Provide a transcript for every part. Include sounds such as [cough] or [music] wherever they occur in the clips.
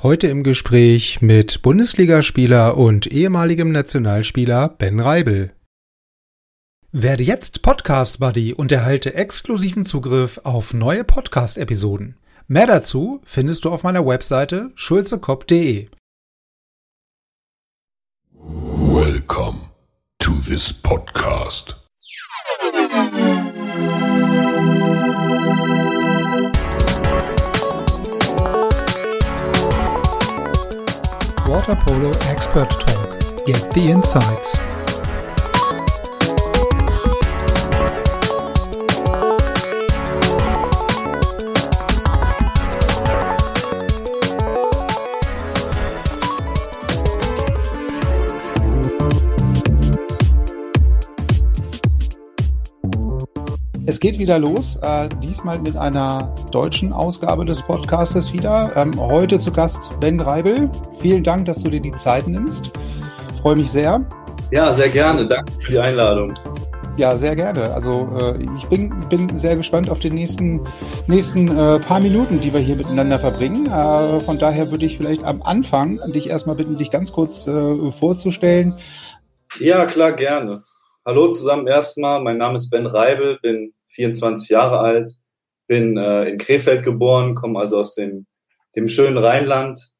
Heute im Gespräch mit Bundesligaspieler und ehemaligem Nationalspieler Ben Reibel. Werde jetzt Podcast Buddy und erhalte exklusiven Zugriff auf neue Podcast-Episoden. Mehr dazu findest du auf meiner Webseite schulzekopf.de. Welcome to this podcast. Water Polo Expert Talk. Get the insights. Es geht wieder los, äh, diesmal mit einer deutschen Ausgabe des Podcastes wieder. Ähm, heute zu Gast Ben Reibel. Vielen Dank, dass du dir die Zeit nimmst. Freue mich sehr. Ja, sehr gerne. Danke für die Einladung. Ja, sehr gerne. Also äh, ich bin, bin sehr gespannt auf die nächsten, nächsten äh, paar Minuten, die wir hier miteinander verbringen. Äh, von daher würde ich vielleicht am Anfang dich erstmal bitten, dich ganz kurz äh, vorzustellen. Ja, klar, gerne. Hallo zusammen erstmal. Mein Name ist Ben Reibel, bin 24 Jahre alt, bin äh, in Krefeld geboren, komme also aus dem, dem schönen Rheinland,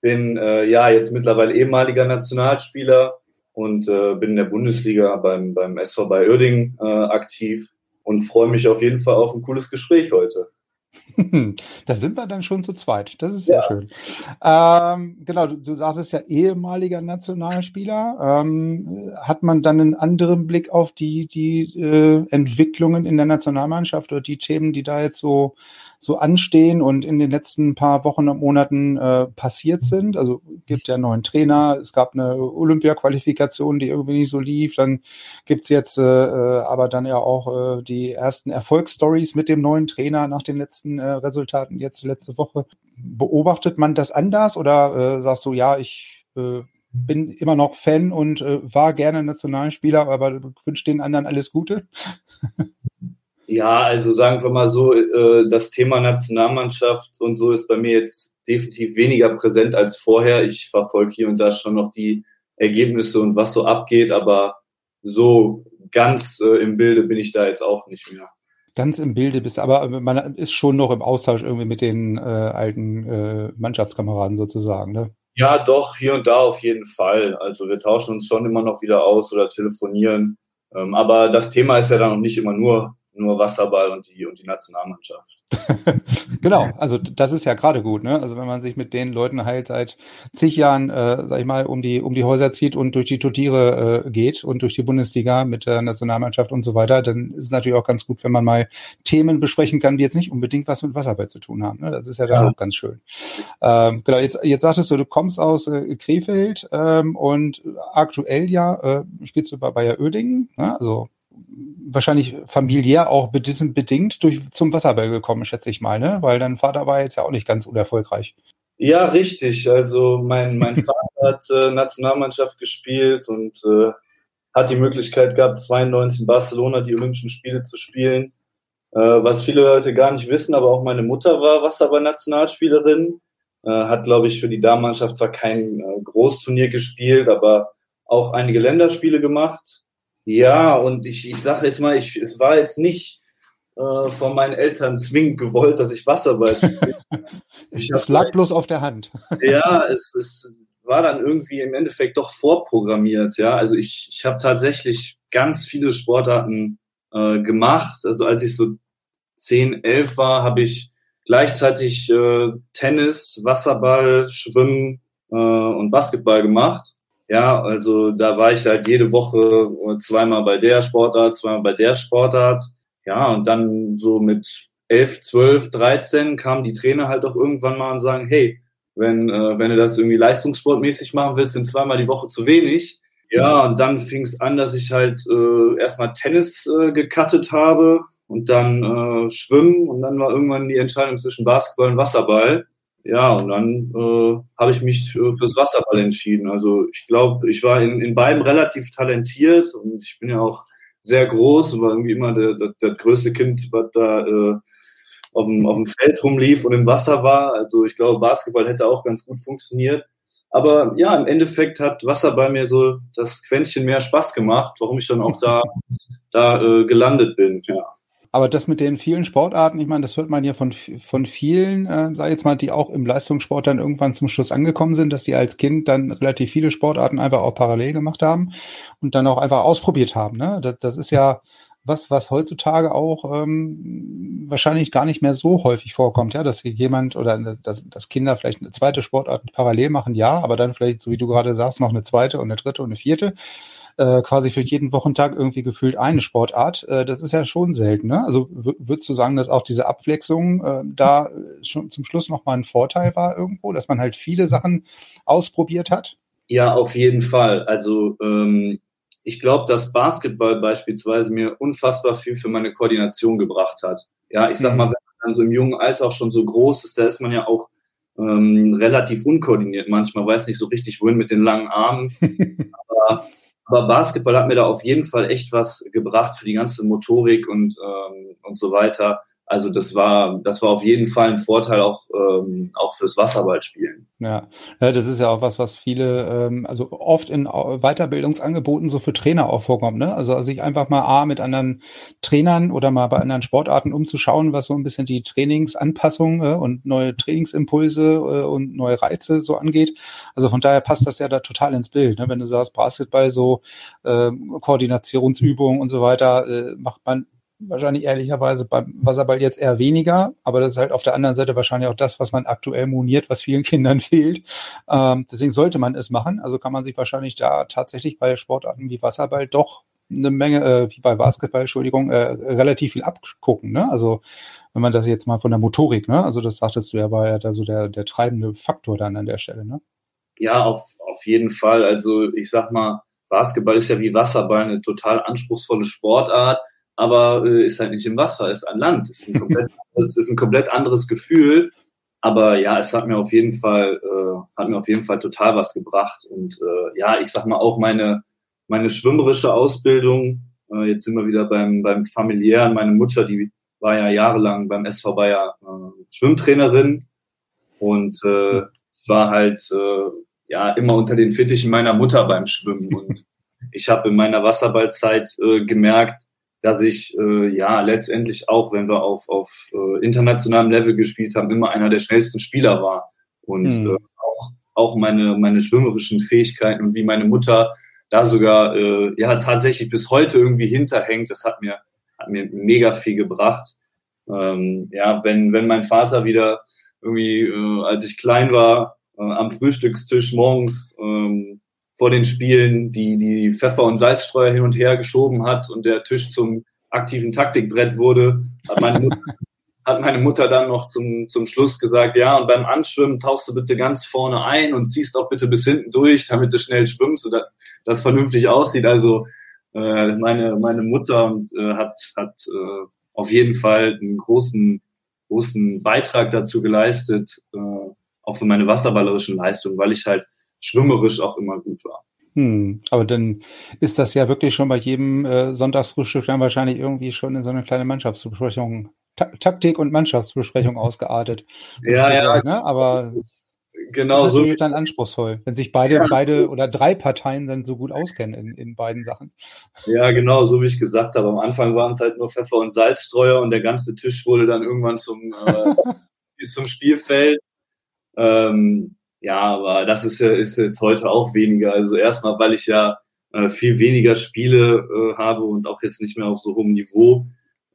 bin äh, ja jetzt mittlerweile ehemaliger Nationalspieler und äh, bin in der Bundesliga beim, beim SV bei Uerdingen äh, aktiv und freue mich auf jeden Fall auf ein cooles Gespräch heute. [laughs] da sind wir dann schon zu zweit. Das ist sehr ja. schön. Ähm, genau, du, du sagst es ja ehemaliger Nationalspieler. Ähm, hat man dann einen anderen Blick auf die, die äh, Entwicklungen in der Nationalmannschaft oder die Themen, die da jetzt so so anstehen und in den letzten paar Wochen und Monaten äh, passiert sind. Also gibt ja einen neuen Trainer, es gab eine Olympia-Qualifikation, die irgendwie nicht so lief. Dann gibt's jetzt äh, äh, aber dann ja auch äh, die ersten Erfolgsstories mit dem neuen Trainer nach den letzten äh, Resultaten jetzt letzte Woche. Beobachtet man das anders oder äh, sagst du, ja, ich äh, bin immer noch Fan und äh, war gerne Nationalspieler, aber wünsche den anderen alles Gute? [laughs] Ja, also sagen wir mal so, äh, das Thema Nationalmannschaft und so ist bei mir jetzt definitiv weniger präsent als vorher. Ich verfolge hier und da schon noch die Ergebnisse und was so abgeht, aber so ganz äh, im Bilde bin ich da jetzt auch nicht mehr. Ganz im Bilde bist, aber man ist schon noch im Austausch irgendwie mit den äh, alten äh, Mannschaftskameraden sozusagen, ne? Ja, doch, hier und da auf jeden Fall. Also wir tauschen uns schon immer noch wieder aus oder telefonieren. Ähm, aber das Thema ist ja dann noch nicht immer nur nur Wasserball und die, und die Nationalmannschaft. [laughs] genau, also das ist ja gerade gut, ne? Also wenn man sich mit den Leuten halt seit zig Jahren, äh, sag ich mal, um die um die Häuser zieht und durch die Turtiere äh, geht und durch die Bundesliga mit der Nationalmannschaft und so weiter, dann ist es natürlich auch ganz gut, wenn man mal Themen besprechen kann, die jetzt nicht unbedingt was mit Wasserball zu tun haben. Ne? Das ist ja dann ja. auch ganz schön. Ähm, genau, jetzt jetzt sagtest du, du kommst aus äh, Krefeld ähm, und aktuell ja äh, spielst du bei Bayer Oedingen, ne? also wahrscheinlich familiär auch bedingt durch zum Wasserball gekommen, schätze ich mal, ne? Weil dein Vater war jetzt ja auch nicht ganz unerfolgreich. Ja, richtig. Also mein, mein [laughs] Vater hat äh, Nationalmannschaft gespielt und äh, hat die Möglichkeit gehabt, 92 in Barcelona die Olympischen Spiele zu spielen. Äh, was viele Leute gar nicht wissen, aber auch meine Mutter war Wasserball-Nationalspielerin. Äh, hat, glaube ich, für die Damenmannschaft zwar kein äh, Großturnier gespielt, aber auch einige Länderspiele gemacht. Ja, und ich, ich sage jetzt mal, ich, es war jetzt nicht äh, von meinen Eltern zwingend gewollt, dass ich Wasserball spiele. [laughs] es lag bloß auf der Hand. [laughs] ja, es, es war dann irgendwie im Endeffekt doch vorprogrammiert. Ja, also ich, ich habe tatsächlich ganz viele Sportarten äh, gemacht. Also als ich so 10, 11 war, habe ich gleichzeitig äh, Tennis, Wasserball, Schwimmen äh, und Basketball gemacht. Ja, also da war ich halt jede Woche zweimal bei der Sportart, zweimal bei der Sportart. Ja, und dann so mit elf, zwölf, dreizehn kamen die Trainer halt auch irgendwann mal und sagen, hey, wenn, äh, wenn du das irgendwie leistungssportmäßig machen willst, sind zweimal die Woche zu wenig. Ja, und dann fing es an, dass ich halt äh, erstmal Tennis äh, gecuttet habe und dann äh, Schwimmen und dann war irgendwann die Entscheidung zwischen Basketball und Wasserball. Ja, und dann äh, habe ich mich äh, fürs Wasserball entschieden. Also ich glaube, ich war in, in beiden relativ talentiert und ich bin ja auch sehr groß und war irgendwie immer der, der, der größte Kind, was da äh, auf dem, auf dem Feld rumlief und im Wasser war. Also ich glaube, Basketball hätte auch ganz gut funktioniert. Aber ja, im Endeffekt hat Wasserball mir so das Quäntchen mehr Spaß gemacht, warum ich dann auch da, da äh, gelandet bin, ja. Aber das mit den vielen Sportarten, ich meine, das hört man ja von, von vielen, äh, sag ich jetzt mal, die auch im Leistungssport dann irgendwann zum Schluss angekommen sind, dass die als Kind dann relativ viele Sportarten einfach auch parallel gemacht haben und dann auch einfach ausprobiert haben. Ne? Das, das ist ja was, was heutzutage auch ähm, wahrscheinlich gar nicht mehr so häufig vorkommt, ja, dass jemand oder dass, dass Kinder vielleicht eine zweite Sportart parallel machen, ja, aber dann vielleicht, so wie du gerade sagst, noch eine zweite und eine dritte und eine vierte äh, quasi für jeden Wochentag irgendwie gefühlt eine Sportart. Äh, das ist ja schon selten. Ne? Also würdest du sagen, dass auch diese Abwechslung äh, da schon zum Schluss nochmal ein Vorteil war irgendwo, dass man halt viele Sachen ausprobiert hat? Ja, auf jeden Fall. Also ähm, ich glaube, dass Basketball beispielsweise mir unfassbar viel für meine Koordination gebracht hat. Ja, ich sag mhm. mal, wenn man dann so im jungen Alter auch schon so groß ist, da ist man ja auch ähm, relativ unkoordiniert manchmal, weiß nicht so richtig, wohin mit den langen Armen. [laughs] Aber aber Basketball hat mir da auf jeden Fall echt was gebracht für die ganze Motorik und, ähm, und so weiter. Also das war, das war auf jeden Fall ein Vorteil auch, ähm, auch fürs Wasserballspielen. Ja. ja, das ist ja auch was, was viele, ähm, also oft in Weiterbildungsangeboten so für Trainer auch vorkommt. Ne? Also sich einfach mal A mit anderen Trainern oder mal bei anderen Sportarten umzuschauen, was so ein bisschen die Trainingsanpassung äh, und neue Trainingsimpulse äh, und neue Reize so angeht. Also von daher passt das ja da total ins Bild. Ne? Wenn du sagst, Basketball so äh, Koordinationsübungen und so weiter, äh, macht man wahrscheinlich ehrlicherweise beim Wasserball jetzt eher weniger, aber das ist halt auf der anderen Seite wahrscheinlich auch das, was man aktuell moniert, was vielen [laughs] Kindern fehlt. Ähm, deswegen sollte man es machen. Also kann man sich wahrscheinlich da tatsächlich bei Sportarten wie Wasserball doch eine Menge, äh, wie bei Basketball, Entschuldigung, äh, relativ viel abgucken. Ne? Also wenn man das jetzt mal von der Motorik, ne? Also das sagtest du ja, war ja da so der, der treibende Faktor dann an der Stelle, ne? Ja, auf, auf jeden Fall. Also ich sag mal, Basketball ist ja wie Wasserball eine total anspruchsvolle Sportart aber äh, ist halt nicht im Wasser, ist an Land. Ist ein komplett, [laughs] das ist ein komplett anderes Gefühl. Aber ja, es hat mir auf jeden Fall, äh, hat mir auf jeden Fall total was gebracht. Und äh, ja, ich sag mal auch meine, meine schwimmerische Ausbildung, äh, jetzt sind wir wieder beim, beim familiären. Meine Mutter, die war ja jahrelang beim SV Bayer äh, Schwimmtrainerin und äh, war halt äh, ja immer unter den Fittichen meiner Mutter beim Schwimmen. Und ich habe in meiner Wasserballzeit äh, gemerkt, dass ich äh, ja letztendlich auch, wenn wir auf, auf äh, internationalem Level gespielt haben, immer einer der schnellsten Spieler war. Und mhm. äh, auch, auch meine, meine schwimmerischen Fähigkeiten und wie meine Mutter da sogar äh, ja tatsächlich bis heute irgendwie hinterhängt, das hat mir, hat mir mega viel gebracht. Ähm, ja, wenn, wenn mein Vater wieder irgendwie, äh, als ich klein war, äh, am Frühstückstisch morgens ähm, vor den Spielen die, die Pfeffer- und Salzstreuer hin und her geschoben hat und der Tisch zum aktiven Taktikbrett wurde, hat meine Mutter, [laughs] hat meine Mutter dann noch zum, zum Schluss gesagt, ja, und beim Anschwimmen tauchst du bitte ganz vorne ein und ziehst auch bitte bis hinten durch, damit du schnell schwimmst und das vernünftig aussieht. Also äh, meine, meine Mutter äh, hat, hat äh, auf jeden Fall einen großen, großen Beitrag dazu geleistet, äh, auch für meine wasserballerischen Leistungen, weil ich halt schwimmerisch auch immer gut war. Hm, aber dann ist das ja wirklich schon bei jedem äh, Sonntagsfrühstück dann wahrscheinlich irgendwie schon in so eine kleine Mannschaftsbesprechung, Ta Taktik und Mannschaftsbesprechung [laughs] ausgeartet. Ja, ja. Sein, ne? Aber genau das ist so. natürlich dann anspruchsvoll, wenn sich beide, ja. beide oder drei Parteien dann so gut auskennen in, in beiden Sachen. Ja, genau, so wie ich gesagt habe. Am Anfang waren es halt nur Pfeffer und Salzstreuer und der ganze Tisch wurde dann irgendwann zum, äh, [laughs] zum Spielfeld. Ähm, ja, aber das ist, ist jetzt heute auch weniger. Also erstmal, weil ich ja äh, viel weniger Spiele äh, habe und auch jetzt nicht mehr auf so hohem Niveau.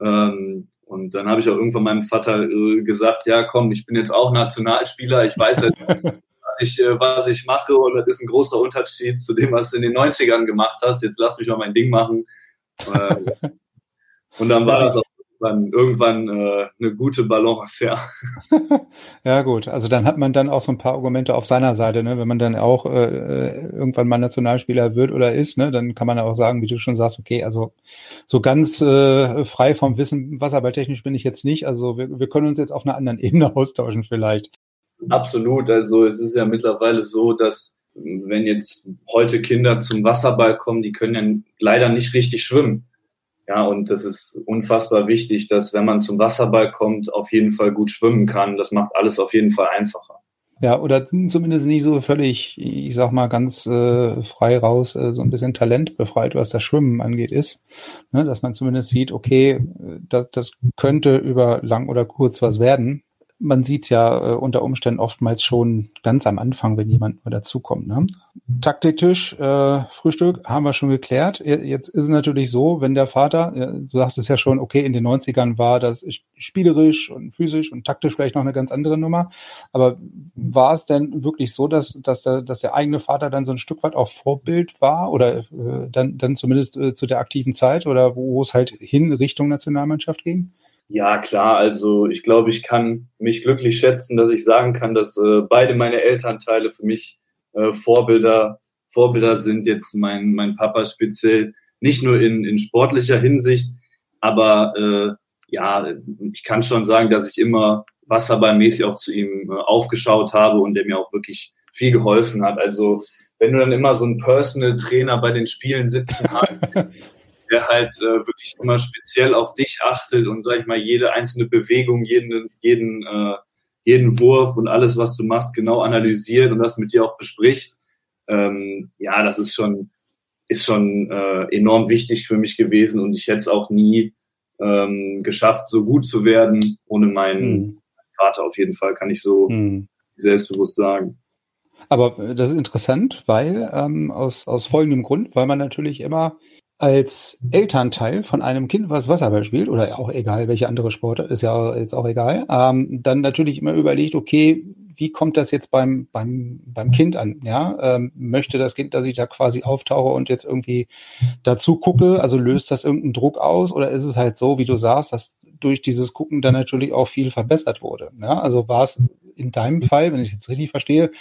Ähm, und dann habe ich auch irgendwann meinem Vater äh, gesagt, ja komm, ich bin jetzt auch Nationalspieler, ich weiß halt, [laughs] was, ich, äh, was ich mache und das ist ein großer Unterschied zu dem, was du in den 90ern gemacht hast. Jetzt lass mich mal mein Ding machen. Äh, [laughs] und dann war das auch irgendwann, irgendwann äh, eine gute Balance, ja. [laughs] ja, gut. Also dann hat man dann auch so ein paar Argumente auf seiner Seite, ne? Wenn man dann auch äh, irgendwann mal Nationalspieler wird oder ist, ne, dann kann man auch sagen, wie du schon sagst, okay, also so ganz äh, frei vom Wissen, wasserballtechnisch bin ich jetzt nicht. Also wir, wir können uns jetzt auf einer anderen [laughs] Ebene austauschen vielleicht. Absolut. Also es ist ja mittlerweile so, dass wenn jetzt heute Kinder zum Wasserball kommen, die können ja leider nicht richtig schwimmen. Ja, und das ist unfassbar wichtig, dass wenn man zum Wasserball kommt, auf jeden Fall gut schwimmen kann. Das macht alles auf jeden Fall einfacher. Ja, oder zumindest nicht so völlig, ich sag mal, ganz äh, frei raus, äh, so ein bisschen Talent befreit, was das Schwimmen angeht, ist. Ne, dass man zumindest sieht, okay, das, das könnte über lang oder kurz was werden man sieht es ja äh, unter Umständen oftmals schon ganz am Anfang, wenn jemand nur dazukommt. Ne? Taktiktisch, äh, Frühstück haben wir schon geklärt. Jetzt ist es natürlich so, wenn der Vater, du sagst es ja schon, okay, in den 90ern war das spielerisch und physisch und taktisch vielleicht noch eine ganz andere Nummer. Aber war es denn wirklich so, dass, dass, der, dass der eigene Vater dann so ein Stück weit auch Vorbild war oder äh, dann, dann zumindest äh, zu der aktiven Zeit oder wo es halt hin Richtung Nationalmannschaft ging? Ja, klar. Also ich glaube, ich kann mich glücklich schätzen, dass ich sagen kann, dass äh, beide meine Elternteile für mich äh, Vorbilder, Vorbilder sind. Jetzt mein, mein Papa speziell, nicht nur in, in sportlicher Hinsicht, aber äh, ja, ich kann schon sagen, dass ich immer wasserballmäßig auch zu ihm äh, aufgeschaut habe und der mir auch wirklich viel geholfen hat. Also wenn du dann immer so einen Personal Trainer bei den Spielen sitzen hast, [laughs] der halt äh, wirklich immer speziell auf dich achtet und, sag ich mal, jede einzelne Bewegung, jeden, jeden, äh, jeden Wurf und alles, was du machst, genau analysiert und das mit dir auch bespricht. Ähm, ja, das ist schon, ist schon äh, enorm wichtig für mich gewesen und ich hätte es auch nie ähm, geschafft, so gut zu werden ohne meinen mhm. Vater auf jeden Fall, kann ich so mhm. selbstbewusst sagen. Aber das ist interessant, weil ähm, aus, aus folgendem Grund, weil man natürlich immer als Elternteil von einem Kind, was Wasserball spielt, oder auch egal, welche andere Sportart, ist ja jetzt auch egal, ähm, dann natürlich immer überlegt, okay, wie kommt das jetzt beim, beim, beim Kind an? Ja, ähm, möchte das Kind, dass ich da quasi auftauche und jetzt irgendwie dazu gucke, also löst das irgendeinen Druck aus oder ist es halt so, wie du sagst, dass durch dieses Gucken dann natürlich auch viel verbessert wurde? Ja, also war es in deinem Fall, wenn ich es jetzt richtig verstehe,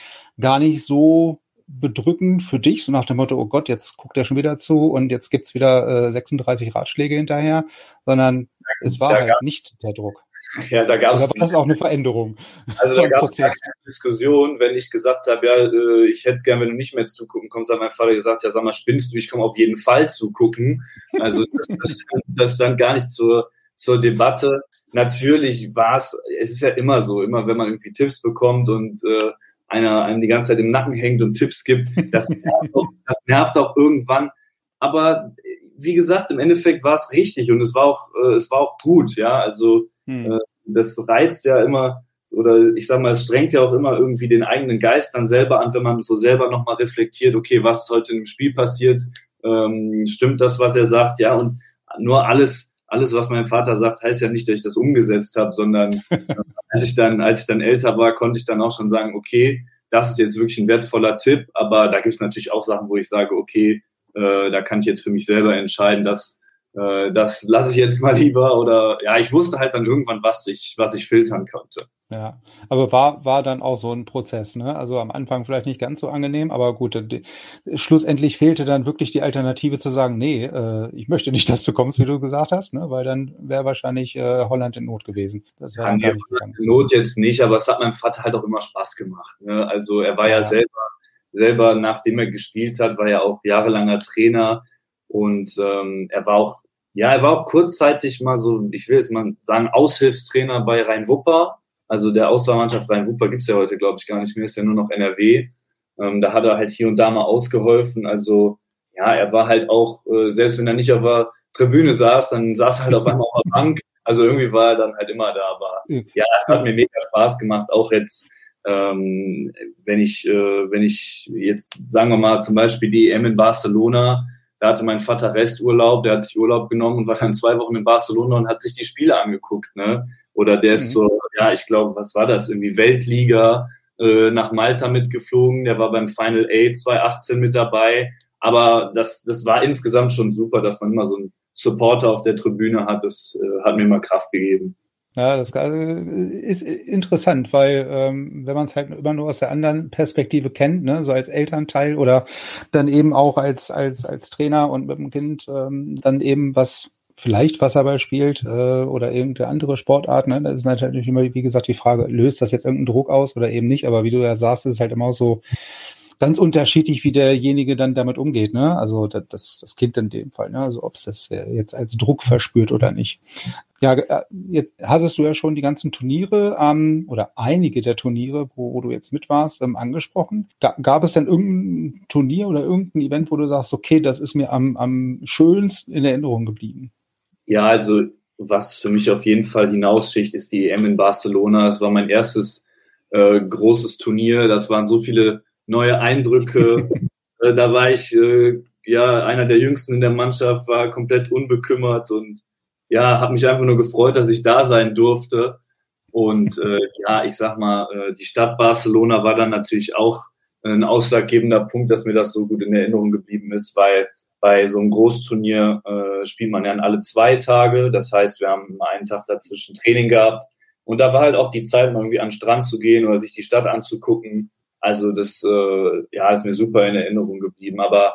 gar nicht so bedrückend für dich, so nach dem Motto, oh Gott, jetzt guckt er schon wieder zu und jetzt gibt's wieder äh, 36 Ratschläge hinterher, sondern es war halt nicht der Druck. Ja, da gab es. Aber das ist auch eine Veränderung. Also da gab es eine Diskussion, wenn ich gesagt habe, ja, äh, ich hätte es gern, wenn du nicht mehr zugucken kommst, hat mein Vater gesagt, ja, sag mal, spinnst du, ich komme auf jeden Fall zugucken. Also das, das, das stand gar nicht zur, zur Debatte. Natürlich war es, es ist ja immer so, immer wenn man irgendwie Tipps bekommt und äh, einer einem die ganze Zeit im Nacken hängt und Tipps gibt. Das [laughs] nervt auch, das nervt auch irgendwann. Aber wie gesagt, im Endeffekt war es richtig und es war auch, äh, es war auch gut, ja. Also hm. äh, das reizt ja immer, oder ich sag mal, es strengt ja auch immer irgendwie den eigenen Geist dann selber an, wenn man so selber nochmal reflektiert, okay, was ist heute im Spiel passiert, ähm, stimmt das, was er sagt, ja, und nur alles, alles, was mein Vater sagt, heißt ja nicht, dass ich das umgesetzt habe, sondern [laughs] als ich dann, als ich dann älter war, konnte ich dann auch schon sagen, okay, das ist jetzt wirklich ein wertvoller Tipp, aber da gibt es natürlich auch Sachen, wo ich sage, okay, äh, da kann ich jetzt für mich selber entscheiden, dass äh, das lasse ich jetzt mal [laughs] lieber oder ja, ich wusste halt dann irgendwann, was ich, was ich filtern konnte. Ja, aber war, war dann auch so ein Prozess, ne? Also am Anfang vielleicht nicht ganz so angenehm, aber gut, die, schlussendlich fehlte dann wirklich die Alternative zu sagen, nee, äh, ich möchte nicht, [laughs] dass du kommst, wie du gesagt hast, ne? Weil dann wäre wahrscheinlich äh, Holland in Not gewesen. Das wäre ja, in Not jetzt nicht, aber es hat meinem Vater halt auch immer Spaß gemacht. Ne? Also er war ja, ja selber, selber, nachdem er gespielt hat, war er auch jahrelanger Trainer und ähm, er war auch ja, er war auch kurzzeitig mal so, ich will jetzt mal sagen, Aushilfstrainer bei Rhein-Wupper. Also der Auswahlmannschaft Rhein-Wupper gibt's ja heute, glaube ich, gar nicht mehr, ist ja nur noch NRW. Ähm, da hat er halt hier und da mal ausgeholfen. Also ja, er war halt auch, äh, selbst wenn er nicht auf der Tribüne saß, dann saß er halt auf einmal auf der Bank. Also irgendwie war er dann halt immer da. Aber ja, es hat mir mega Spaß gemacht, auch jetzt ähm, wenn ich, äh, wenn ich jetzt, sagen wir mal, zum Beispiel die EM in Barcelona, da hatte mein Vater Resturlaub, der hat sich Urlaub genommen und war dann zwei Wochen in Barcelona und hat sich die Spiele angeguckt, ne? Oder der ist mhm. so, ja, ich glaube, was war das? Irgendwie Weltliga äh, nach Malta mitgeflogen, der war beim Final A 2018 mit dabei. Aber das, das war insgesamt schon super, dass man immer so einen Supporter auf der Tribüne hat. Das äh, hat mir immer Kraft gegeben. Ja, das ist interessant, weil ähm, wenn man es halt immer nur aus der anderen Perspektive kennt, ne, so als Elternteil oder dann eben auch als als als Trainer und mit dem Kind ähm, dann eben was vielleicht Wasserball spielt äh, oder irgendeine andere Sportart, ne, das ist natürlich immer wie gesagt die Frage, löst das jetzt irgendeinen Druck aus oder eben nicht? Aber wie du ja sagst, ist es halt immer so ganz unterschiedlich, wie derjenige dann damit umgeht, ne? Also das, das Kind in dem Fall, ne? Also ob es das jetzt als Druck verspürt oder nicht. Ja, äh, jetzt hattest du ja schon die ganzen Turniere ähm, oder einige der Turniere, wo, wo du jetzt mit warst, ähm, angesprochen. Ga, gab es denn irgendein Turnier oder irgendein Event, wo du sagst, okay, das ist mir am, am schönsten in Erinnerung geblieben? Ja, also was für mich auf jeden Fall hinaussticht, ist die EM in Barcelona. Das war mein erstes äh, großes Turnier. Das waren so viele neue Eindrücke. [laughs] äh, da war ich äh, ja einer der jüngsten in der Mannschaft, war komplett unbekümmert und ja, habe mich einfach nur gefreut, dass ich da sein durfte. Und äh, ja, ich sag mal, äh, die Stadt Barcelona war dann natürlich auch ein ausschlaggebender Punkt, dass mir das so gut in Erinnerung geblieben ist, weil bei so einem Großturnier äh, spielt man ja alle zwei Tage. Das heißt, wir haben einen Tag dazwischen Training gehabt. Und da war halt auch die Zeit, mal irgendwie an den Strand zu gehen oder sich die Stadt anzugucken. Also das äh, ja, ist mir super in Erinnerung geblieben. Aber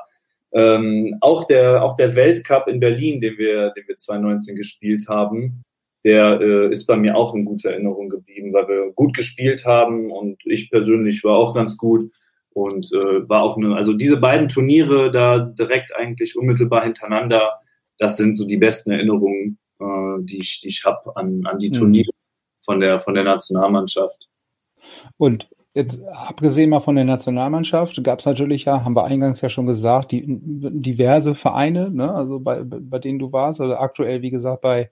ähm, auch der auch der Weltcup in Berlin, den wir den wir 2019 gespielt haben, der äh, ist bei mir auch in guter Erinnerung geblieben, weil wir gut gespielt haben und ich persönlich war auch ganz gut und äh, war auch eine, also diese beiden Turniere da direkt eigentlich unmittelbar hintereinander, das sind so die besten Erinnerungen, äh, die ich die ich habe an an die mhm. Turniere von der von der Nationalmannschaft. Und Jetzt abgesehen mal von der Nationalmannschaft gab es natürlich ja, haben wir eingangs ja schon gesagt, die diverse Vereine, ne, also bei, bei denen du warst, also aktuell wie gesagt bei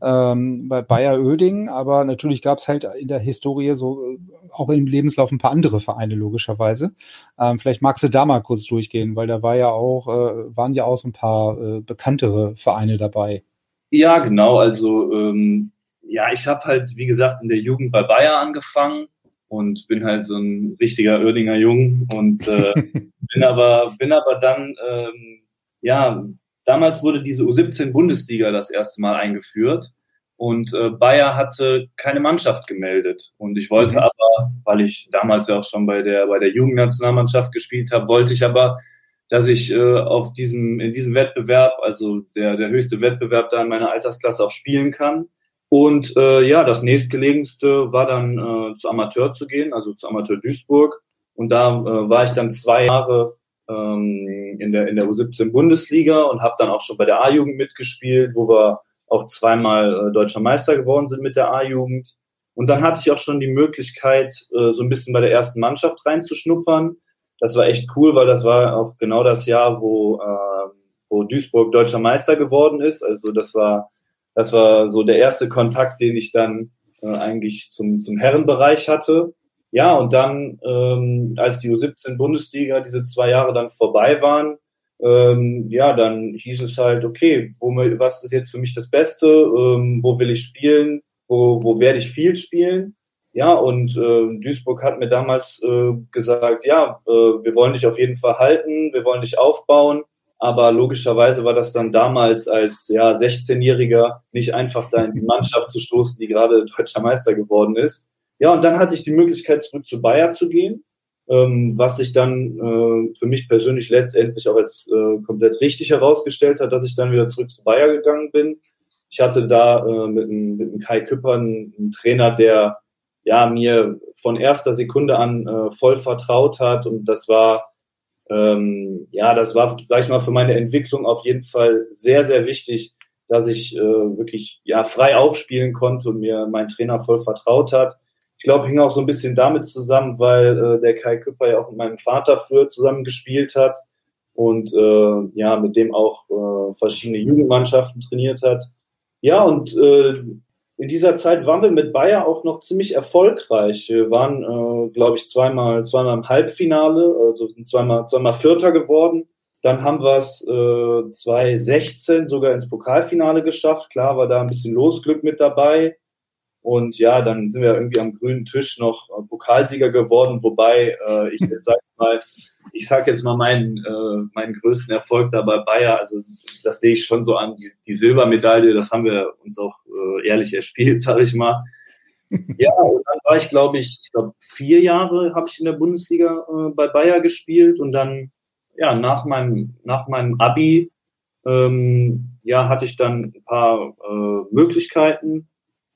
ähm, bei Bayer Oeding, aber natürlich gab es halt in der Historie so auch im Lebenslauf ein paar andere Vereine logischerweise. Ähm, vielleicht magst du da mal kurz durchgehen, weil da war ja auch äh, waren ja auch so ein paar äh, bekanntere Vereine dabei. Ja, genau. Also ähm, ja, ich habe halt wie gesagt in der Jugend bei Bayer angefangen und bin halt so ein richtiger Oerdinger Jung und äh, [laughs] bin aber bin aber dann ähm, ja damals wurde diese U17 Bundesliga das erste Mal eingeführt und äh, Bayer hatte keine Mannschaft gemeldet und ich wollte mhm. aber weil ich damals ja auch schon bei der bei der Jugendnationalmannschaft gespielt habe wollte ich aber dass ich äh, auf diesem in diesem Wettbewerb also der der höchste Wettbewerb da in meiner Altersklasse auch spielen kann und äh, ja, das nächstgelegenste war dann äh, zu Amateur zu gehen, also zu Amateur Duisburg. Und da äh, war ich dann zwei Jahre ähm, in, der, in der U17 Bundesliga und habe dann auch schon bei der A-Jugend mitgespielt, wo wir auch zweimal äh, deutscher Meister geworden sind mit der A-Jugend. Und dann hatte ich auch schon die Möglichkeit, äh, so ein bisschen bei der ersten Mannschaft reinzuschnuppern. Das war echt cool, weil das war auch genau das Jahr, wo, äh, wo Duisburg deutscher Meister geworden ist. Also das war das war so der erste Kontakt, den ich dann äh, eigentlich zum, zum Herrenbereich hatte. Ja, und dann, ähm, als die U17 Bundesliga diese zwei Jahre dann vorbei waren, ähm, ja, dann hieß es halt, okay, wo, was ist jetzt für mich das Beste? Ähm, wo will ich spielen? Wo, wo werde ich viel spielen? Ja, und äh, Duisburg hat mir damals äh, gesagt, ja, äh, wir wollen dich auf jeden Fall halten, wir wollen dich aufbauen. Aber logischerweise war das dann damals als ja, 16-Jähriger nicht einfach da in die Mannschaft zu stoßen, die gerade deutscher Meister geworden ist. Ja, und dann hatte ich die Möglichkeit, zurück zu Bayer zu gehen, ähm, was sich dann äh, für mich persönlich letztendlich auch als äh, komplett richtig herausgestellt hat, dass ich dann wieder zurück zu Bayer gegangen bin. Ich hatte da äh, mit, mit dem Kai Küpper einen, einen Trainer, der ja mir von erster Sekunde an äh, voll vertraut hat und das war ähm, ja, das war, sag ich mal, für meine Entwicklung auf jeden Fall sehr, sehr wichtig, dass ich äh, wirklich ja frei aufspielen konnte und mir mein Trainer voll vertraut hat. Ich glaube, hing auch so ein bisschen damit zusammen, weil äh, der Kai Küpper ja auch mit meinem Vater früher zusammen gespielt hat und äh, ja, mit dem auch äh, verschiedene Jugendmannschaften trainiert hat. Ja, und äh, in dieser Zeit waren wir mit Bayer auch noch ziemlich erfolgreich. Wir waren, äh, glaube ich, zweimal, zweimal im Halbfinale, also zweimal, zweimal Vierter geworden. Dann haben wir es äh, 2016 sogar ins Pokalfinale geschafft. Klar war da ein bisschen Losglück mit dabei. Und ja, dann sind wir irgendwie am grünen Tisch noch äh, Pokalsieger geworden, wobei äh, ich jetzt sag mal, ich sag jetzt mal meinen, äh, meinen größten Erfolg da bei Bayer, also das sehe ich schon so an, die, die Silbermedaille, das haben wir uns auch äh, ehrlich erspielt, [laughs] sage ich mal. Ja, und dann war ich, glaube ich, ich glaube, vier Jahre habe ich in der Bundesliga äh, bei Bayer gespielt. Und dann, ja, nach meinem, nach meinem Abi, ähm, ja, hatte ich dann ein paar äh, Möglichkeiten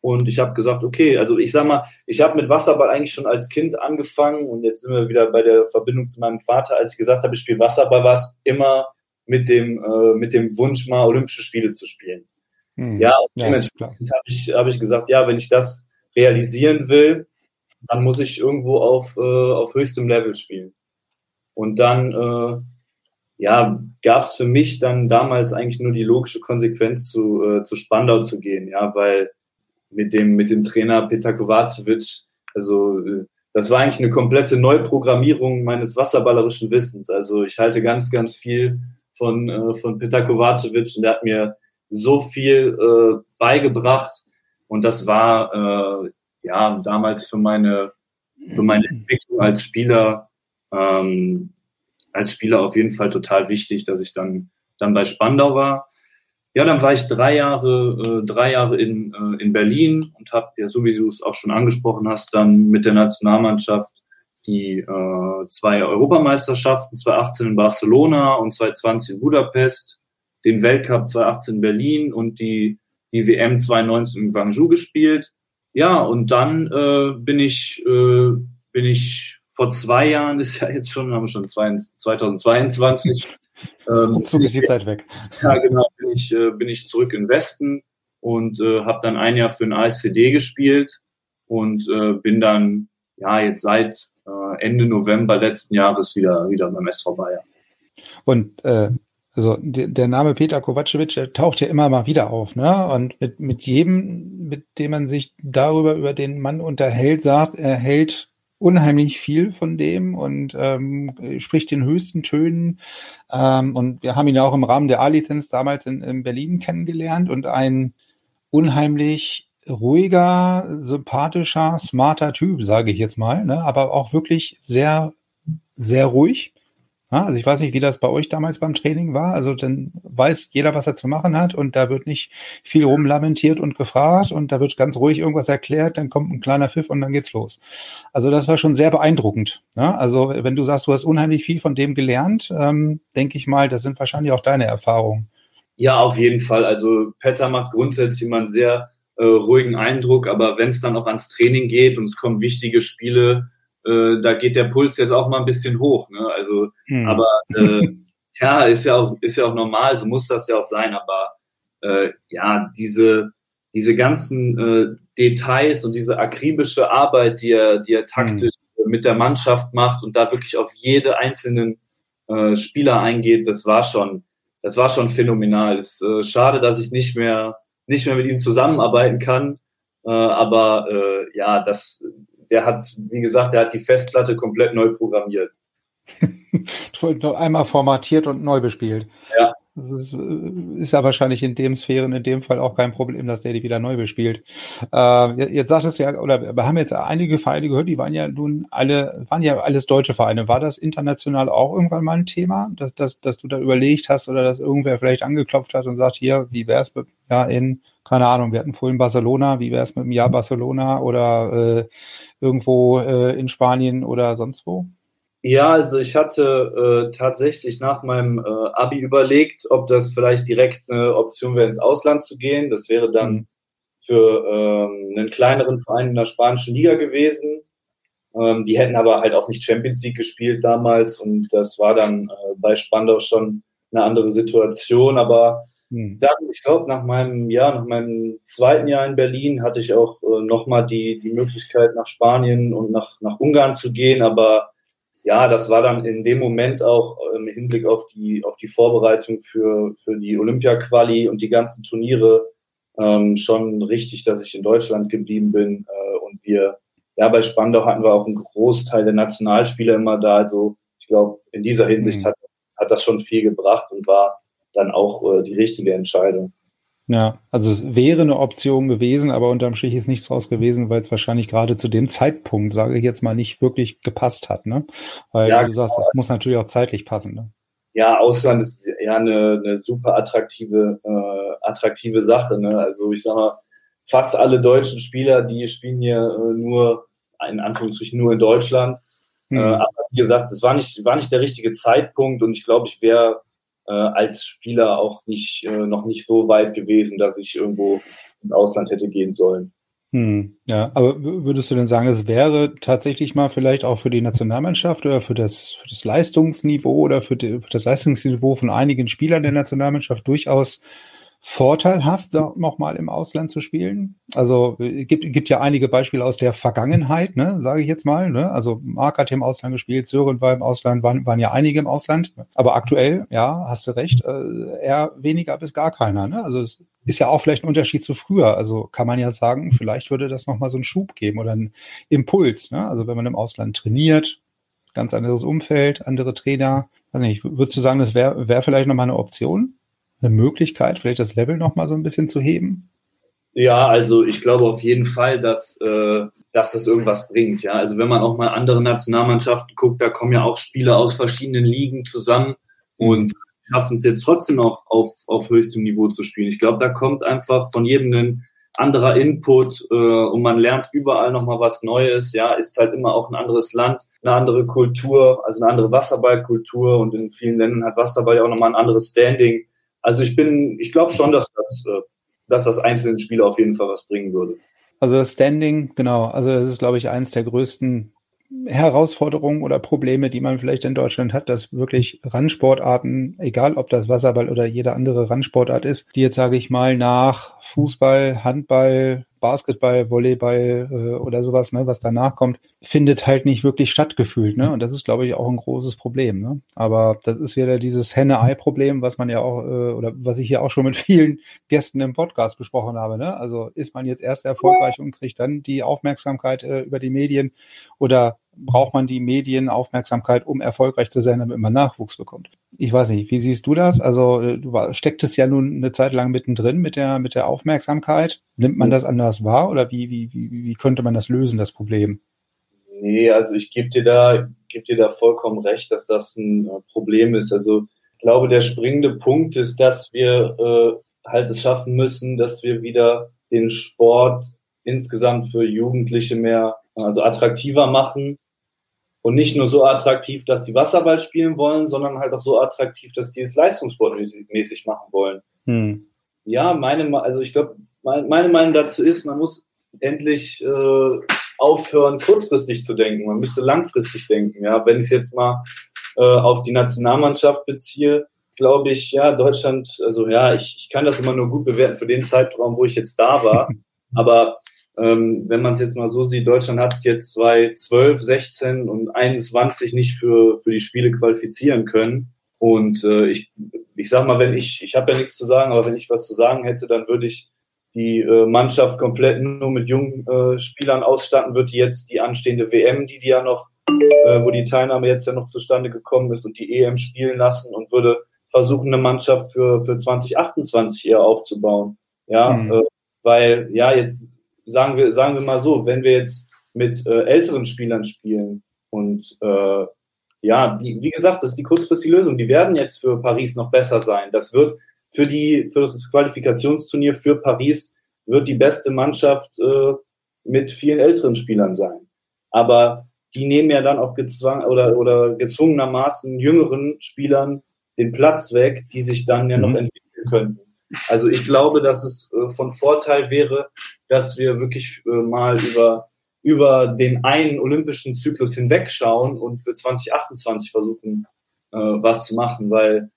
Und ich habe gesagt, okay, also ich sag mal, ich habe mit Wasserball eigentlich schon als Kind angefangen und jetzt sind wir wieder bei der Verbindung zu meinem Vater. Als ich gesagt habe, ich spiele Wasserball, war es immer mit dem, äh, mit dem Wunsch, mal Olympische Spiele zu spielen. Hm. Ja, und ja, dementsprechend habe ich, hab ich gesagt, ja, wenn ich das realisieren will, dann muss ich irgendwo auf, äh, auf höchstem Level spielen. Und dann äh, ja, gab es für mich dann damals eigentlich nur die logische Konsequenz zu, äh, zu Spandau zu gehen, ja, weil mit dem, mit dem Trainer Peter Kovacevic, also äh, das war eigentlich eine komplette Neuprogrammierung meines wasserballerischen Wissens. Also ich halte ganz, ganz viel von, äh, von Peter Kovacevic und der hat mir so viel äh, beigebracht und das war äh, ja damals für meine für meine Entwicklung als Spieler ähm, als Spieler auf jeden Fall total wichtig, dass ich dann dann bei Spandau war. Ja, dann war ich drei Jahre äh, drei Jahre in äh, in Berlin und habe ja so wie du es auch schon angesprochen hast dann mit der Nationalmannschaft die äh, zwei Europameisterschaften 2018 in Barcelona und 2020 in Budapest den Weltcup 2018 in Berlin und die, die WM 2019 in Guangzhou gespielt. Ja, und dann äh, bin ich, äh, bin ich vor zwei Jahren, [laughs] ist ja jetzt schon, haben wir schon 2022. [laughs] ähm, so ist die Zeit weg. Ja, genau, ich, äh, bin ich zurück im Westen und äh, habe dann ein Jahr für den ASCD gespielt und äh, bin dann ja jetzt seit äh, Ende November letzten Jahres wieder wieder beim SV Bayern. Und äh, also der Name Peter Kovacevic taucht ja immer mal wieder auf, ne? Und mit, mit jedem, mit dem man sich darüber über den Mann unterhält, sagt, er hält unheimlich viel von dem und ähm, spricht den höchsten Tönen. Ähm, und wir haben ihn ja auch im Rahmen der A-Lizenz damals in, in Berlin kennengelernt und ein unheimlich ruhiger, sympathischer, smarter Typ, sage ich jetzt mal, ne? aber auch wirklich sehr, sehr ruhig. Also ich weiß nicht, wie das bei euch damals beim Training war. Also dann weiß jeder, was er zu machen hat und da wird nicht viel rumlamentiert und gefragt und da wird ganz ruhig irgendwas erklärt, dann kommt ein kleiner Pfiff und dann geht's los. Also das war schon sehr beeindruckend. Ja, also wenn du sagst, du hast unheimlich viel von dem gelernt, ähm, denke ich mal, das sind wahrscheinlich auch deine Erfahrungen. Ja, auf jeden Fall. Also Petter macht grundsätzlich immer einen sehr äh, ruhigen Eindruck, aber wenn es dann auch ans Training geht und es kommen wichtige Spiele, äh, da geht der Puls jetzt auch mal ein bisschen hoch. Ne? Also, hm. aber [laughs] äh, ja, ist ja auch ist ja auch normal, so muss das ja auch sein. Aber äh, ja, diese diese ganzen äh, Details und diese akribische Arbeit, die er, die er taktisch hm. mit der Mannschaft macht und da wirklich auf jede einzelnen äh, Spieler eingeht, das war schon, das war schon phänomenal. Es ist äh, schade, dass ich nicht mehr nicht mehr mit ihm zusammenarbeiten kann. Äh, aber äh, ja, das, der hat, wie gesagt, der hat die Festplatte komplett neu programmiert. einmal formatiert und neu bespielt. Ja. Das ist, ist, ja wahrscheinlich in dem Sphären in dem Fall auch kein Problem, dass der die wieder neu bespielt. Äh, jetzt sagtest du ja, oder wir haben jetzt einige Vereine gehört, die waren ja nun alle, waren ja alles deutsche Vereine. War das international auch irgendwann mal ein Thema, dass, dass, dass du da überlegt hast oder dass irgendwer vielleicht angeklopft hat und sagt, hier, wie wär's ja, in, keine Ahnung, wir hatten vorhin Barcelona, wie wär's mit dem Jahr Barcelona oder äh, irgendwo äh, in Spanien oder sonst wo? Ja, also ich hatte äh, tatsächlich nach meinem äh, Abi überlegt, ob das vielleicht direkt eine Option wäre, ins Ausland zu gehen. Das wäre dann mhm. für ähm, einen kleineren Verein in der spanischen Liga gewesen. Ähm, die hätten aber halt auch nicht Champions League gespielt damals und das war dann äh, bei Spandau schon eine andere Situation. Aber mhm. dann, ich glaube, nach meinem Jahr, nach meinem zweiten Jahr in Berlin hatte ich auch äh, nochmal die, die Möglichkeit, nach Spanien und nach, nach Ungarn zu gehen, aber ja, das war dann in dem Moment auch im Hinblick auf die, auf die Vorbereitung für, für die Olympia-Quali und die ganzen Turniere ähm, schon richtig, dass ich in Deutschland geblieben bin. Äh, und wir, ja, bei Spandau hatten wir auch einen Großteil der Nationalspieler immer da. Also ich glaube, in dieser Hinsicht mhm. hat, hat das schon viel gebracht und war dann auch äh, die richtige Entscheidung. Ja, also wäre eine Option gewesen, aber unterm Strich ist nichts draus gewesen, weil es wahrscheinlich gerade zu dem Zeitpunkt, sage ich jetzt mal, nicht wirklich gepasst hat, ne? Weil ja, du sagst, das muss natürlich auch zeitlich passen, ne? Ja, Ausland ist ja eine, eine super attraktive, äh, attraktive Sache, ne? Also ich sag mal, fast alle deutschen Spieler, die spielen hier äh, nur, in Anführungsstrichen nur in Deutschland. Hm. Äh, aber wie gesagt, das war nicht, war nicht der richtige Zeitpunkt und ich glaube, ich wäre äh, als Spieler auch nicht, äh, noch nicht so weit gewesen, dass ich irgendwo ins Ausland hätte gehen sollen. Hm, ja, aber würdest du denn sagen, es wäre tatsächlich mal vielleicht auch für die Nationalmannschaft oder für das, für das Leistungsniveau oder für, die, für das Leistungsniveau von einigen Spielern der Nationalmannschaft durchaus vorteilhaft, nochmal im Ausland zu spielen? Also äh, gibt, gibt ja einige Beispiele aus der Vergangenheit, ne, sage ich jetzt mal. Ne? Also Marc hat im Ausland gespielt, Sören war im Ausland, waren, waren ja einige im Ausland. Aber aktuell, ja, hast du recht, äh, eher weniger bis gar keiner. Ne? Also es ist ja auch vielleicht ein Unterschied zu früher. Also kann man ja sagen, vielleicht würde das nochmal so einen Schub geben oder einen Impuls. Ne? Also wenn man im Ausland trainiert, ganz anderes Umfeld, andere Trainer. Also nicht, würdest du sagen, das wäre wär vielleicht nochmal eine Option? Eine Möglichkeit, vielleicht das Level noch mal so ein bisschen zu heben? Ja, also ich glaube auf jeden Fall, dass, äh, dass das irgendwas bringt. Ja, also wenn man auch mal andere Nationalmannschaften guckt, da kommen ja auch Spieler aus verschiedenen Ligen zusammen und schaffen es jetzt trotzdem noch auf, auf höchstem Niveau zu spielen. Ich glaube, da kommt einfach von jedem ein anderer Input äh, und man lernt überall nochmal was Neues. Ja, ist halt immer auch ein anderes Land, eine andere Kultur, also eine andere Wasserballkultur und in vielen Ländern hat Wasserball ja auch nochmal ein anderes Standing. Also ich bin, ich glaube schon, dass das, äh, dass das einzelnen Spieler auf jeden Fall was bringen würde. Also das Standing, genau, also das ist, glaube ich, eines der größten Herausforderungen oder Probleme, die man vielleicht in Deutschland hat, dass wirklich Randsportarten, egal ob das Wasserball oder jede andere Randsportart ist, die jetzt, sage ich mal, nach Fußball, Handball, Basketball, Volleyball äh, oder sowas, ne, was danach kommt, findet halt nicht wirklich stattgefühlt. Ne? Und das ist, glaube ich, auch ein großes Problem. Ne? Aber das ist wieder dieses Henne-Ei-Problem, was man ja auch, äh, oder was ich hier auch schon mit vielen Gästen im Podcast besprochen habe. Ne? Also ist man jetzt erst erfolgreich und kriegt dann die Aufmerksamkeit äh, über die Medien oder braucht man die Medienaufmerksamkeit, um erfolgreich zu sein, damit man Nachwuchs bekommt. Ich weiß nicht, wie siehst du das? Also äh, du stecktest ja nun eine Zeit lang mittendrin mit der, mit der Aufmerksamkeit. Nimmt man das anders wahr oder wie, wie, wie, wie könnte man das lösen, das Problem? Nee, also ich gebe dir da, gebe dir da vollkommen recht, dass das ein äh, Problem ist. Also ich glaube, der springende Punkt ist, dass wir äh, halt es schaffen müssen, dass wir wieder den Sport insgesamt für Jugendliche mehr, also attraktiver machen und nicht nur so attraktiv, dass sie Wasserball spielen wollen, sondern halt auch so attraktiv, dass die es leistungssportmäßig machen wollen. Hm. Ja, meine, also ich glaube, meine Meinung dazu ist, man muss endlich äh, aufhören, kurzfristig zu denken. Man müsste langfristig denken. Ja, wenn ich es jetzt mal äh, auf die Nationalmannschaft beziehe, glaube ich, ja, Deutschland, also ja, ich, ich kann das immer nur gut bewerten für den Zeitraum, wo ich jetzt da war. [laughs] Aber ähm, wenn man es jetzt mal so sieht, Deutschland hat sich jetzt 2012, 16 und 21 nicht für, für die Spiele qualifizieren können. Und äh, ich, ich sag mal, wenn ich, ich habe ja nichts zu sagen, aber wenn ich was zu sagen hätte, dann würde ich die äh, Mannschaft komplett nur mit jungen äh, Spielern ausstatten, wird die jetzt die anstehende WM, die die ja noch, äh, wo die Teilnahme jetzt ja noch zustande gekommen ist und die EM spielen lassen und würde versuchen, eine Mannschaft für, für 2028 eher aufzubauen. Ja, mhm. äh, weil ja, jetzt sagen wir, sagen wir mal so, wenn wir jetzt mit äh, älteren Spielern spielen und äh, ja, die, wie gesagt, das ist die kurzfristige Lösung. Die werden jetzt für Paris noch besser sein. Das wird für die für das Qualifikationsturnier für Paris wird die beste Mannschaft äh, mit vielen älteren Spielern sein. Aber die nehmen ja dann auch gezwungen oder oder gezwungenermaßen jüngeren Spielern den Platz weg, die sich dann ja noch mhm. entwickeln könnten. Also ich glaube, dass es äh, von Vorteil wäre, dass wir wirklich äh, mal über, über den einen olympischen Zyklus hinwegschauen und für 2028 versuchen, äh, was zu machen, weil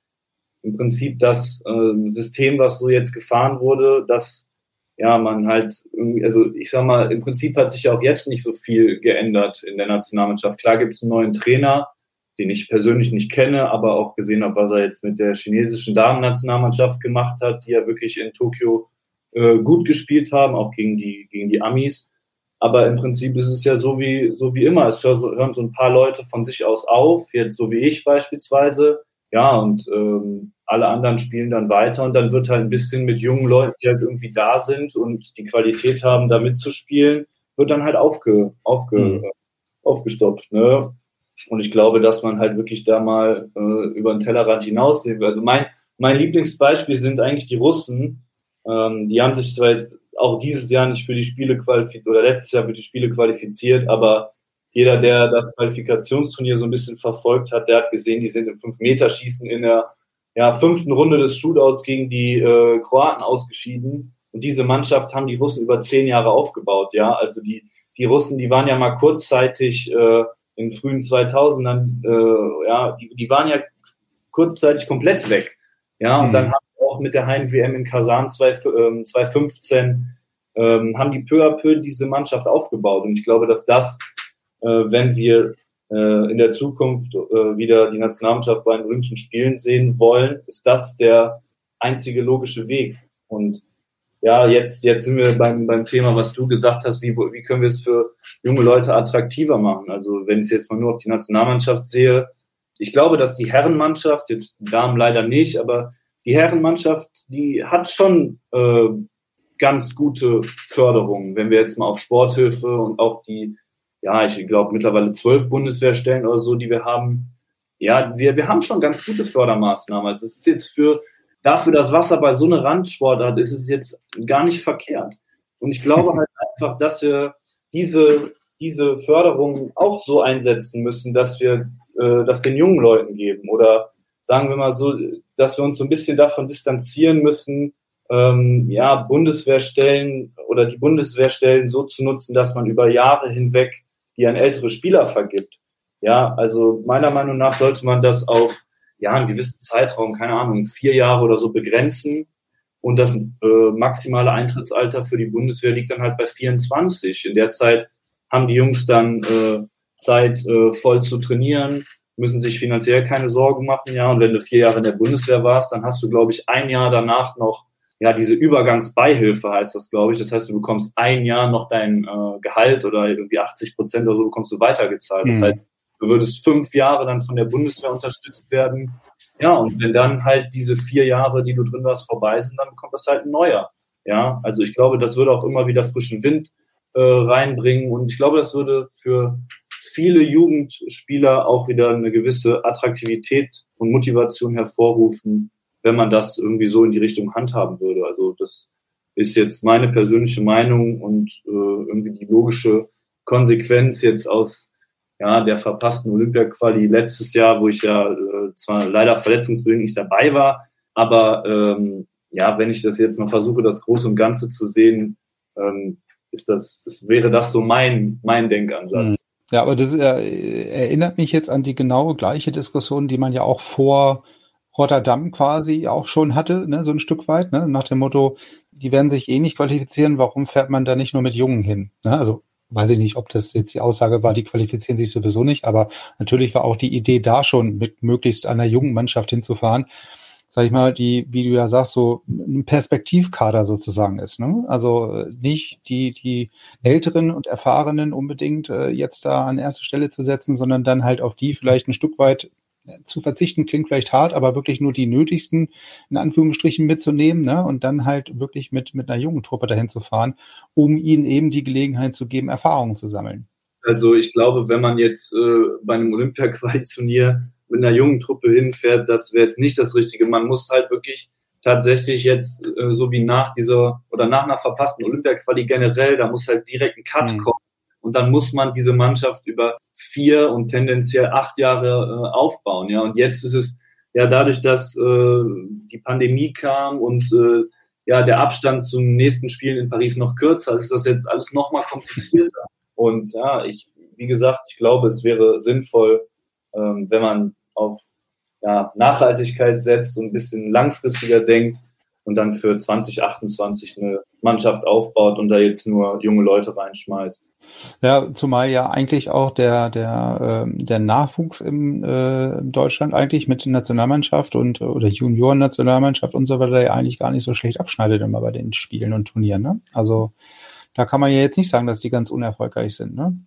im Prinzip das System, was so jetzt gefahren wurde, dass ja, man halt irgendwie, also ich sag mal, im Prinzip hat sich ja auch jetzt nicht so viel geändert in der Nationalmannschaft. Klar gibt es einen neuen Trainer, den ich persönlich nicht kenne, aber auch gesehen habe, was er jetzt mit der chinesischen Damen-Nationalmannschaft gemacht hat, die ja wirklich in Tokio äh, gut gespielt haben, auch gegen die, gegen die Amis. Aber im Prinzip ist es ja so wie, so wie immer. Es hören so ein paar Leute von sich aus auf, jetzt so wie ich beispielsweise. Ja, und ähm, alle anderen spielen dann weiter und dann wird halt ein bisschen mit jungen Leuten, die halt irgendwie da sind und die Qualität haben, da mitzuspielen, wird dann halt aufge, aufge, mhm. aufgestopft. Ne? Und ich glaube, dass man halt wirklich da mal äh, über den Tellerrand hinaussehen will. Also mein, mein Lieblingsbeispiel sind eigentlich die Russen. Ähm, die haben sich zwar jetzt auch dieses Jahr nicht für die Spiele qualifiziert oder letztes Jahr für die Spiele qualifiziert, aber jeder, der das Qualifikationsturnier so ein bisschen verfolgt hat, der hat gesehen, die sind im Fünf-Meter-Schießen in der ja, fünften Runde des Shootouts gegen die äh, Kroaten ausgeschieden. Und diese Mannschaft haben die Russen über zehn Jahre aufgebaut, ja. Also die, die Russen, die waren ja mal kurzzeitig äh, in frühen 2000ern, äh, ja, die, die waren ja kurzzeitig komplett weg. Ja, und mhm. dann haben auch mit der Heim-WM in Kasan 2015 ähm, haben die peu à peu diese Mannschaft aufgebaut. Und ich glaube, dass das, äh, wenn wir äh, in der Zukunft äh, wieder die Nationalmannschaft bei den Olympischen Spielen sehen wollen, ist das der einzige logische Weg. Und ja, jetzt, jetzt sind wir beim, beim Thema, was du gesagt hast, wie, wie können wir es für junge Leute attraktiver machen? Also wenn ich jetzt mal nur auf die Nationalmannschaft sehe, ich glaube, dass die Herrenmannschaft, jetzt Damen leider nicht, aber die Herrenmannschaft, die hat schon äh, ganz gute Förderungen. Wenn wir jetzt mal auf Sporthilfe und auch die, ja, ich glaube mittlerweile zwölf Bundeswehrstellen oder so, die wir haben, ja, wir, wir haben schon ganz gute Fördermaßnahmen. Also es ist jetzt für, dafür, dass Wasser bei so einer Randsportart ist, ist es jetzt gar nicht verkehrt. Und ich glaube halt [laughs] einfach, dass wir diese, diese Förderung auch so einsetzen müssen, dass wir äh, das den jungen Leuten geben oder sagen wir mal so, dass wir uns so ein bisschen davon distanzieren müssen, ähm, ja, Bundeswehrstellen oder die Bundeswehrstellen so zu nutzen, dass man über Jahre hinweg die an ältere Spieler vergibt. Ja, also meiner Meinung nach sollte man das auf ja, einen gewissen Zeitraum, keine Ahnung, vier Jahre oder so begrenzen. Und das äh, maximale Eintrittsalter für die Bundeswehr liegt dann halt bei 24. In der Zeit haben die Jungs dann äh, Zeit, äh, voll zu trainieren, müssen sich finanziell keine Sorgen machen, ja. Und wenn du vier Jahre in der Bundeswehr warst, dann hast du, glaube ich, ein Jahr danach noch ja, diese Übergangsbeihilfe heißt das, glaube ich. Das heißt, du bekommst ein Jahr noch dein äh, Gehalt oder irgendwie 80 Prozent oder so bekommst du weitergezahlt. Das mhm. heißt, du würdest fünf Jahre dann von der Bundeswehr unterstützt werden. Ja, und wenn dann halt diese vier Jahre, die du drin warst, vorbei sind, dann bekommt das halt ein neuer. Ja, also ich glaube, das würde auch immer wieder frischen Wind äh, reinbringen und ich glaube, das würde für viele Jugendspieler auch wieder eine gewisse Attraktivität und Motivation hervorrufen, wenn man das irgendwie so in die Richtung handhaben würde. Also das ist jetzt meine persönliche Meinung und äh, irgendwie die logische Konsequenz jetzt aus ja, der verpassten Olympia-Quali letztes Jahr, wo ich ja äh, zwar leider verletzungsbedingt nicht dabei war, aber ähm, ja, wenn ich das jetzt mal versuche, das Große und Ganze zu sehen, ähm, ist das, ist, wäre das so mein, mein Denkansatz. Hm. Ja, aber das äh, erinnert mich jetzt an die genaue gleiche Diskussion, die man ja auch vor Rotterdam quasi auch schon hatte, ne, so ein Stück weit, ne, nach dem Motto, die werden sich eh nicht qualifizieren, warum fährt man da nicht nur mit Jungen hin? Ne? Also weiß ich nicht, ob das jetzt die Aussage war, die qualifizieren sich sowieso nicht, aber natürlich war auch die Idee da schon, mit möglichst einer jungen Mannschaft hinzufahren, sag ich mal, die, wie du ja sagst, so ein Perspektivkader sozusagen ist. Ne? Also nicht die, die Älteren und Erfahrenen unbedingt äh, jetzt da an erste Stelle zu setzen, sondern dann halt auf die vielleicht ein Stück weit zu verzichten klingt vielleicht hart, aber wirklich nur die nötigsten in Anführungsstrichen mitzunehmen ne? und dann halt wirklich mit, mit einer jungen Truppe dahin zu fahren, um ihnen eben die Gelegenheit zu geben, Erfahrungen zu sammeln. Also ich glaube, wenn man jetzt äh, bei einem Olympia-Quali-Turnier mit einer jungen Truppe hinfährt, das wäre jetzt nicht das Richtige. Man muss halt wirklich tatsächlich jetzt, äh, so wie nach dieser oder nach einer verpassten Olympia-Quali generell, da muss halt direkt ein Cut mhm. kommen und dann muss man diese Mannschaft über vier und tendenziell acht Jahre äh, aufbauen. Ja, und jetzt ist es ja dadurch, dass äh, die Pandemie kam und äh, ja der Abstand zum nächsten Spielen in Paris noch kürzer, ist das jetzt alles noch mal komplizierter. Und ja, ich, wie gesagt, ich glaube, es wäre sinnvoll, ähm, wenn man auf ja, Nachhaltigkeit setzt und ein bisschen langfristiger denkt, und dann für 2028 eine Mannschaft aufbaut und da jetzt nur junge Leute reinschmeißt. Ja, zumal ja eigentlich auch der, der, äh, der Nachwuchs im äh, Deutschland eigentlich mit Nationalmannschaft und oder Junioren-Nationalmannschaft und so weiter ja eigentlich gar nicht so schlecht abschneidet immer bei den Spielen und Turnieren. Ne? Also da kann man ja jetzt nicht sagen, dass die ganz unerfolgreich sind. Ne?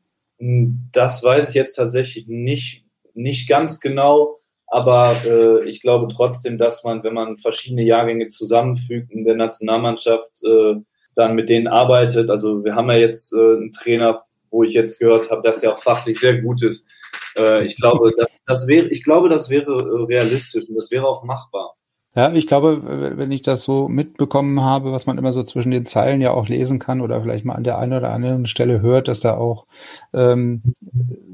Das weiß ich jetzt tatsächlich nicht, nicht ganz genau. Aber äh, ich glaube trotzdem, dass man, wenn man verschiedene Jahrgänge zusammenfügt in der Nationalmannschaft, äh, dann mit denen arbeitet. Also wir haben ja jetzt äh, einen Trainer, wo ich jetzt gehört habe, dass er auch fachlich sehr gut ist. Äh, ich glaube, das, das wäre, ich glaube, das wäre äh, realistisch und das wäre auch machbar. Ja, ich glaube, wenn ich das so mitbekommen habe, was man immer so zwischen den Zeilen ja auch lesen kann oder vielleicht mal an der einen oder anderen Stelle hört, dass da auch ähm,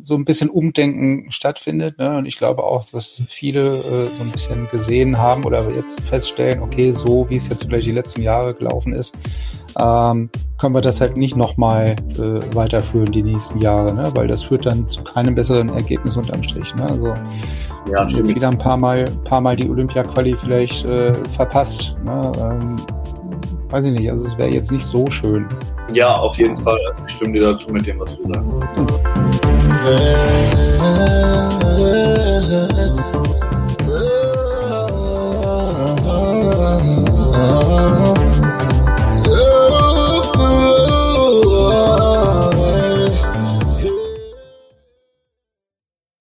so ein bisschen Umdenken stattfindet. Ne? Und ich glaube auch, dass viele äh, so ein bisschen gesehen haben oder jetzt feststellen, okay, so wie es jetzt vielleicht die letzten Jahre gelaufen ist, ähm, können wir das halt nicht nochmal äh, weiterführen die nächsten Jahre, ne? weil das führt dann zu keinem besseren Ergebnis unterm Strich. Ne? Also ja, jetzt wieder ein paar Mal, paar Mal die Olympia-Quali vielleicht äh, verpasst. Ne? Ähm, weiß ich nicht, also es wäre jetzt nicht so schön. Ja, auf jeden Fall. Ich stimme dir dazu mit dem, was du sagst. Hm.